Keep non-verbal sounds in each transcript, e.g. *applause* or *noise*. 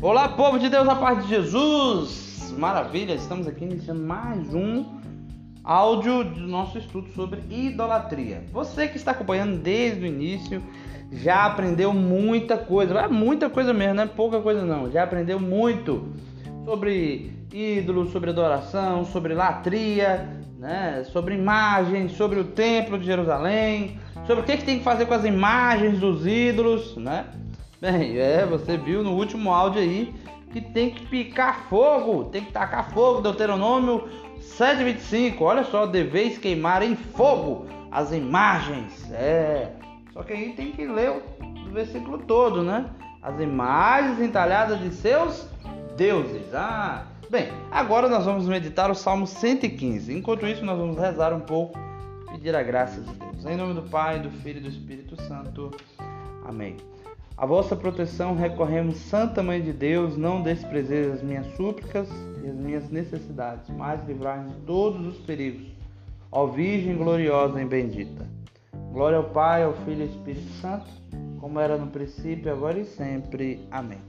Olá, povo de Deus, a paz de Jesus! Maravilha, estamos aqui iniciando mais um áudio do nosso estudo sobre idolatria. Você que está acompanhando desde o início já aprendeu muita coisa, é muita coisa mesmo, não é pouca coisa não. Já aprendeu muito sobre ídolos, sobre adoração, sobre latria, né? sobre imagens, sobre o templo de Jerusalém, sobre o que, que tem que fazer com as imagens dos ídolos, né? Bem, é, você viu no último áudio aí que tem que picar fogo, tem que tacar fogo, Deuteronômio 7,25. Olha só, deveis queimar em fogo as imagens. É, só que aí tem que ler o versículo todo, né? As imagens entalhadas de seus deuses. Ah, bem, agora nós vamos meditar o Salmo 115. Enquanto isso, nós vamos rezar um pouco, pedir a graça de Deus. Em nome do Pai, do Filho e do Espírito Santo. Amém. A vossa proteção recorremos, Santa Mãe de Deus, não desprezeis as minhas súplicas e as minhas necessidades, mas livrai-nos de todos os perigos. Ó Virgem gloriosa e bendita. Glória ao Pai, ao Filho e ao Espírito Santo, como era no princípio, agora e sempre. Amém.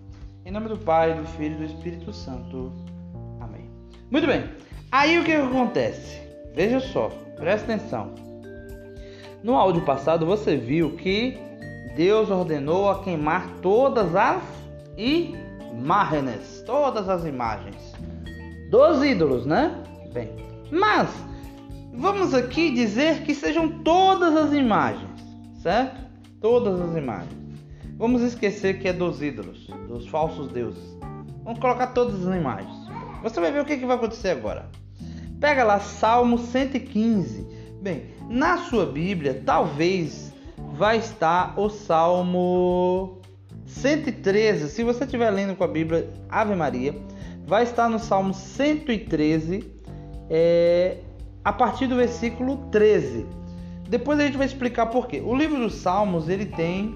Em nome do Pai, do Filho e do Espírito Santo. Amém. Muito bem. Aí o que acontece? Veja só, presta atenção. No áudio passado você viu que Deus ordenou a queimar todas as imagens, todas as imagens dos ídolos, né? Bem, mas vamos aqui dizer que sejam todas as imagens, certo? Todas as imagens. Vamos esquecer que é dos ídolos, dos falsos deuses. Vamos colocar todas as imagens. Você vai ver o que, que vai acontecer agora. Pega lá Salmo 115. Bem, na sua Bíblia, talvez vai estar o Salmo 113. Se você estiver lendo com a Bíblia Ave Maria, vai estar no Salmo 113, é, a partir do versículo 13. Depois a gente vai explicar por quê. O livro dos Salmos ele tem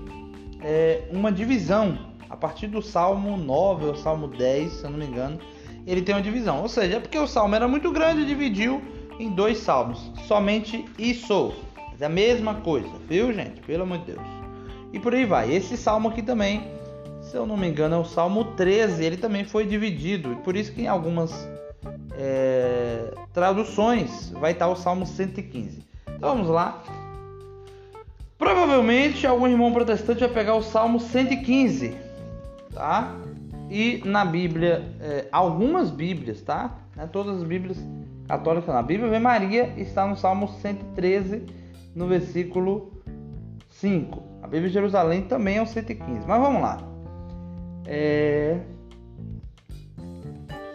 é, uma divisão. A partir do Salmo 9 ou Salmo 10, se eu não me engano, ele tem uma divisão. Ou seja, é porque o Salmo era muito grande, dividiu em dois salmos. Somente isso. Mas é mesma coisa, viu, gente? Pelo amor de Deus. E por aí vai. Esse salmo aqui também, se eu não me engano, é o Salmo 13. Ele também foi dividido. Por isso que em algumas é, traduções vai estar o Salmo 115. Então vamos lá. Provavelmente algum irmão protestante vai pegar o Salmo 115, tá? E na Bíblia, é, algumas Bíblias, tá? Não é todas as Bíblias católicas, na Bíblia Ave Maria está no Salmo 113 no versículo 5. A Bíblia de Jerusalém também é o 115. Mas vamos lá. É...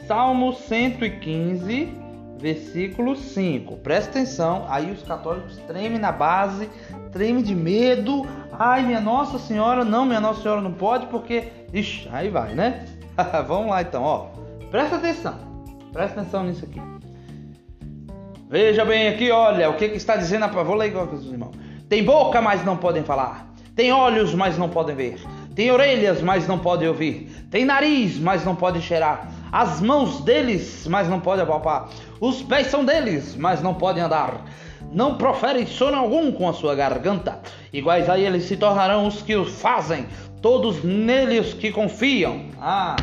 Salmo 115, versículo 5. Presta atenção, aí os católicos tremem na base, tremem de medo. Ai, minha Nossa Senhora, não, minha Nossa Senhora não pode, porque. Ixi, aí vai, né? *laughs* Vamos lá então, ó. Presta atenção, presta atenção nisso aqui. Veja bem aqui, olha, o que, que está dizendo a Vou ler igual os irmãos. Tem boca, mas não podem falar. Tem olhos, mas não podem ver. Tem orelhas, mas não podem ouvir. Tem nariz, mas não podem cheirar. As mãos deles, mas não podem apalpar. Os pés são deles, mas não podem andar. Não proferem sono algum com a sua garganta. Iguais a eles se tornarão os que o fazem. Todos nele os que confiam. Ah.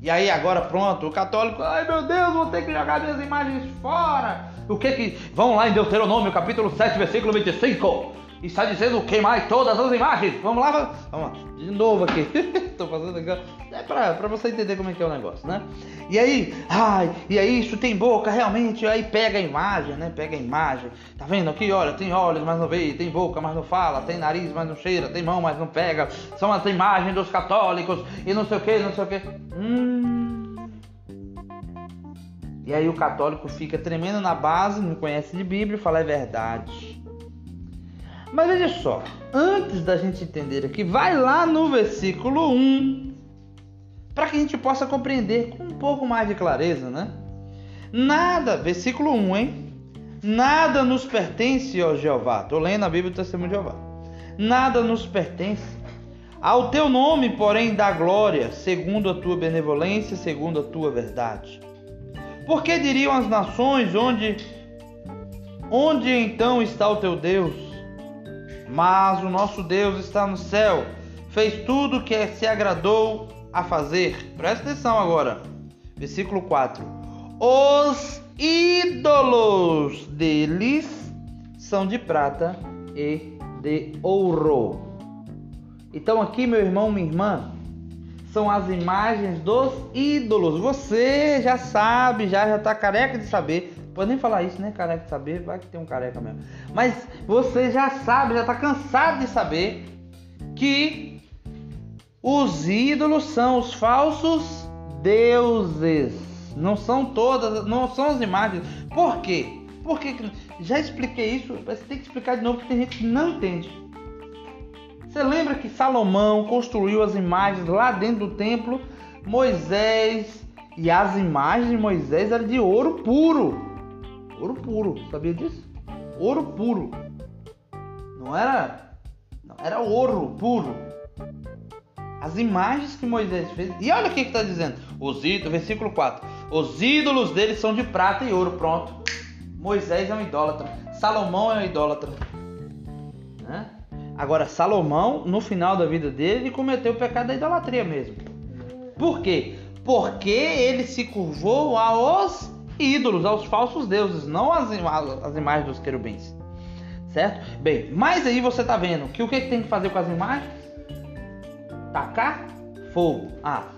E aí agora pronto, o católico, ai meu Deus, vou ter que jogar minhas imagens fora. O que que. Vão lá em Deuteronômio, capítulo 7, versículo 25. Está dizendo queimar todas as imagens. Vamos lá, vamos lá. De novo aqui. *laughs* Estou fazendo aqui. É para você entender como é que é o negócio, né? E aí, ai, e aí isso tem boca realmente. Aí pega a imagem, né? Pega a imagem. Tá vendo aqui? Olha, tem olhos, mas não vê. Tem boca, mas não fala. Tem nariz, mas não cheira. Tem mão, mas não pega. São as imagens dos católicos e não sei o que, não sei o que. Hum. E aí o católico fica tremendo na base, não conhece de Bíblia e fala é verdade. Mas veja só, antes da gente entender aqui, vai lá no versículo 1, para que a gente possa compreender com um pouco mais de clareza, né? Nada, versículo 1, hein? Nada nos pertence, ó Jeová. Estou lendo a Bíblia do Testemunho de Jeová. Nada nos pertence. Ao teu nome, porém, dá glória, segundo a tua benevolência, segundo a tua verdade. Por que diriam as nações onde onde então está o teu Deus? Mas o nosso Deus está no céu, fez tudo que se agradou a fazer, presta atenção agora, versículo 4: Os ídolos deles são de prata e de ouro. Então, aqui, meu irmão, minha irmã, são as imagens dos ídolos. Você já sabe, já já tá careca de saber. Pode nem falar isso, né? Careca de saber, vai que tem um careca mesmo. Mas você já sabe, já tá cansado de saber que os ídolos são os falsos deuses. Não são todas, não são as imagens. Por quê? Porque já expliquei isso, mas tem que explicar de novo que tem gente que não entende. Você lembra que Salomão construiu as imagens lá dentro do templo? Moisés e as imagens de Moisés eram de ouro puro. Ouro puro, sabia disso? Ouro puro. Não era, não, era ouro puro. As imagens que Moisés fez. E olha o que está dizendo. Os ídolos, versículo 4. Os ídolos deles são de prata e ouro. Pronto. Moisés é um idólatra. Salomão é um idólatra. Agora, Salomão, no final da vida dele, ele cometeu o pecado da idolatria mesmo. Por quê? Porque ele se curvou aos ídolos, aos falsos deuses, não às, às imagens dos querubins. Certo? Bem, mas aí você tá vendo que o que, que tem que fazer com as imagens? Tacar fogo. Ah,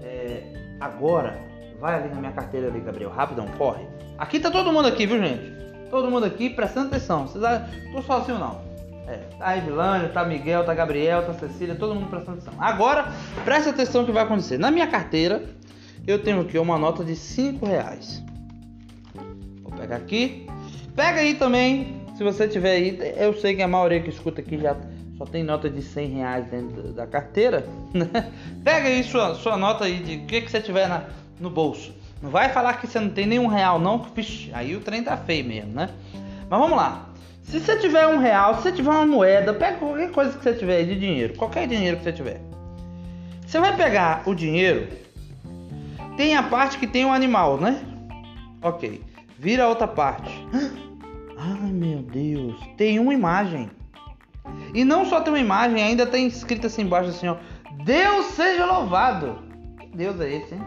é, agora, vai ali na minha carteira ali, Gabriel, rapidão, corre. Aqui tá todo mundo aqui, viu, gente? Todo mundo aqui prestando atenção. Vocês tô sozinho não. É, tá a Evilânio, tá Miguel, tá Gabriel, tá Cecília, todo mundo prestando atenção. Agora, presta atenção no que vai acontecer. Na minha carteira, eu tenho aqui uma nota de 5 reais. Vou pegar aqui. Pega aí também, se você tiver aí. Eu sei que a maioria que escuta aqui já só tem nota de 100 reais dentro da carteira. *laughs* Né? Pega aí sua, sua nota aí de o que, que você tiver na, no bolso. Não vai falar que você não tem nenhum real, não. Vixe, aí o trem tá feio mesmo, né? Mas vamos lá. Se você tiver um real, se você tiver uma moeda, pega qualquer coisa que você tiver de dinheiro, qualquer dinheiro que você tiver. Você vai pegar o dinheiro, tem a parte que tem um animal, né? Ok. Vira a outra parte. Ai meu Deus, tem uma imagem. E não só tem uma imagem, ainda tem escrito assim embaixo assim, ó. Deus seja louvado. Que Deus é esse, hein?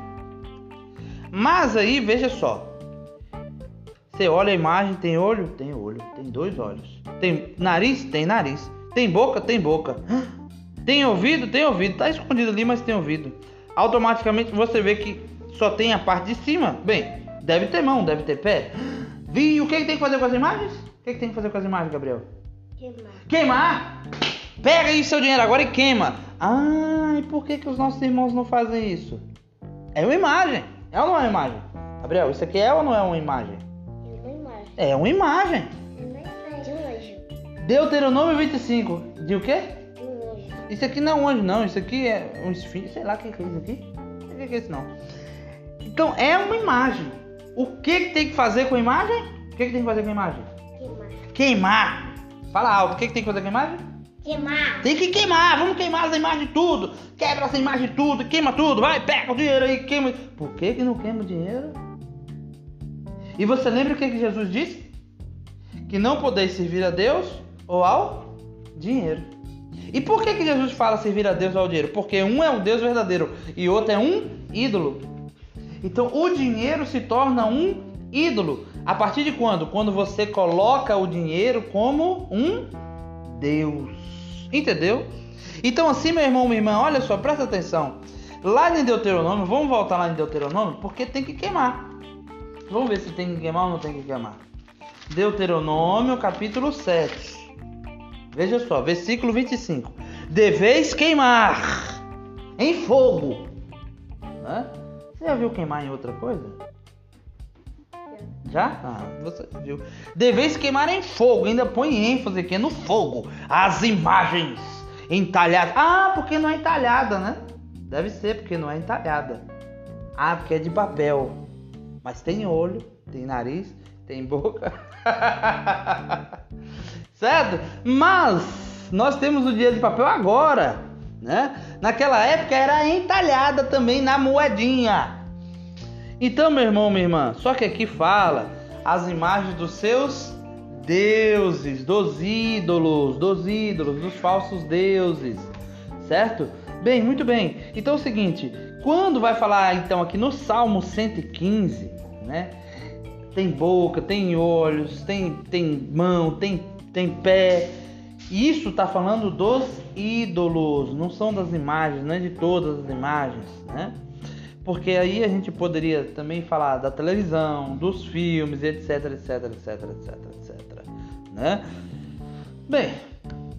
Mas aí, veja só. Você olha a imagem, tem olho? Tem olho. Tem dois olhos. Tem nariz? Tem nariz. Tem boca? Tem boca. Tem ouvido? Tem ouvido. Tá escondido ali, mas tem ouvido. Automaticamente você vê que só tem a parte de cima. Bem, deve ter mão, deve ter pé. Vi, o que, que tem que fazer com as imagens? O que, que tem que fazer com as imagens, Gabriel? Queimar. Queimar? Pega aí seu dinheiro agora e queima. Ah, e por que, que os nossos irmãos não fazem isso? É uma imagem. É ou não é uma imagem? Gabriel, isso aqui é ou não é uma imagem? É uma imagem. De um anjo. Deuteronômio 25. De o quê? De um anjo. Isso aqui não é um anjo, não. Isso aqui é um esfinge. Sei lá o que é isso aqui. O que é isso, não. Então, é uma imagem. O que, que tem que fazer com a imagem? O que, que tem que fazer com a imagem? Queimar. Queimar. Fala alto. O que, que tem que fazer com a imagem? Queimar. Tem que queimar. Vamos queimar essa imagem tudo. Quebra essa imagem tudo. Queima tudo. Vai, pega o dinheiro aí. Queima. Por que, que não queima o dinheiro? E você lembra o que, Jesus disse? Que não podeis servir a Deus ou ao dinheiro. E por que, que Jesus fala servir a Deus ou ao dinheiro? Porque um é o Deus verdadeiro e outro é um ídolo. Então o dinheiro se torna um ídolo. A partir de quando? Quando você coloca o dinheiro como um Deus. Entendeu? Então, assim, meu irmão, minha irmã, olha só, presta atenção. Lá em Deuteronômio, vamos voltar lá em Deuteronômio, porque tem que queimar. Vamos ver se tem que queimar ou não tem que queimar. Deuteronômio, capítulo 7. Veja só, versículo 25. Deveis queimar em fogo. Você já viu queimar em outra coisa? Já? Ah, você viu. Deveis queimar em fogo. Ainda põe ênfase aqui no fogo. As imagens entalhadas. Ah, porque não é entalhada, né? Deve ser porque não é entalhada. Ah, porque é de papel. Mas tem olho, tem nariz, tem boca. *laughs* certo? Mas nós temos o dinheiro de papel agora, né? Naquela época era entalhada também na moedinha. Então, meu irmão, minha irmã, só que aqui fala as imagens dos seus deuses, dos ídolos, dos ídolos, dos falsos deuses, certo? Bem, muito bem. Então é o seguinte, quando vai falar então aqui no Salmo 115, né? Tem boca, tem olhos, tem, tem mão, tem, tem pé. Isso está falando dos ídolos, não são das imagens, não é de todas as imagens, né? Porque aí a gente poderia também falar da televisão, dos filmes, etc, etc, etc, etc, etc, né? Bem,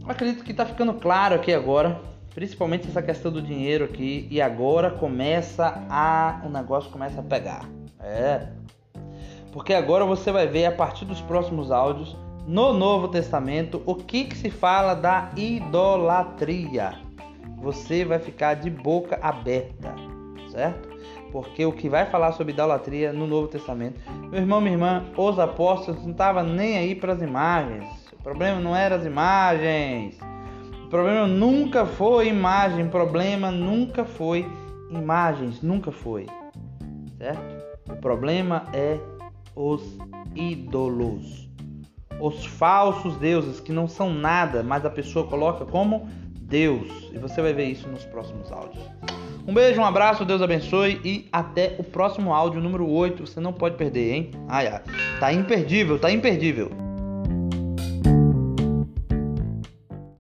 acredito que está ficando claro aqui agora, principalmente essa questão do dinheiro aqui, e agora começa a o negócio começa a pegar. É. Porque agora você vai ver a partir dos próximos áudios no Novo Testamento o que, que se fala da idolatria. Você vai ficar de boca aberta, certo? Porque o que vai falar sobre idolatria no Novo Testamento, meu irmão, minha irmã, os apóstolos não estavam nem aí para as imagens. O problema não era as imagens. O problema nunca foi imagem. O problema nunca foi imagens. Nunca foi. Certo? O problema é os ídolos os falsos deuses que não são nada, mas a pessoa coloca como Deus. E você vai ver isso nos próximos áudios. Um beijo, um abraço, Deus abençoe e até o próximo áudio número 8. Você não pode perder, hein? Ai. Tá imperdível, tá imperdível.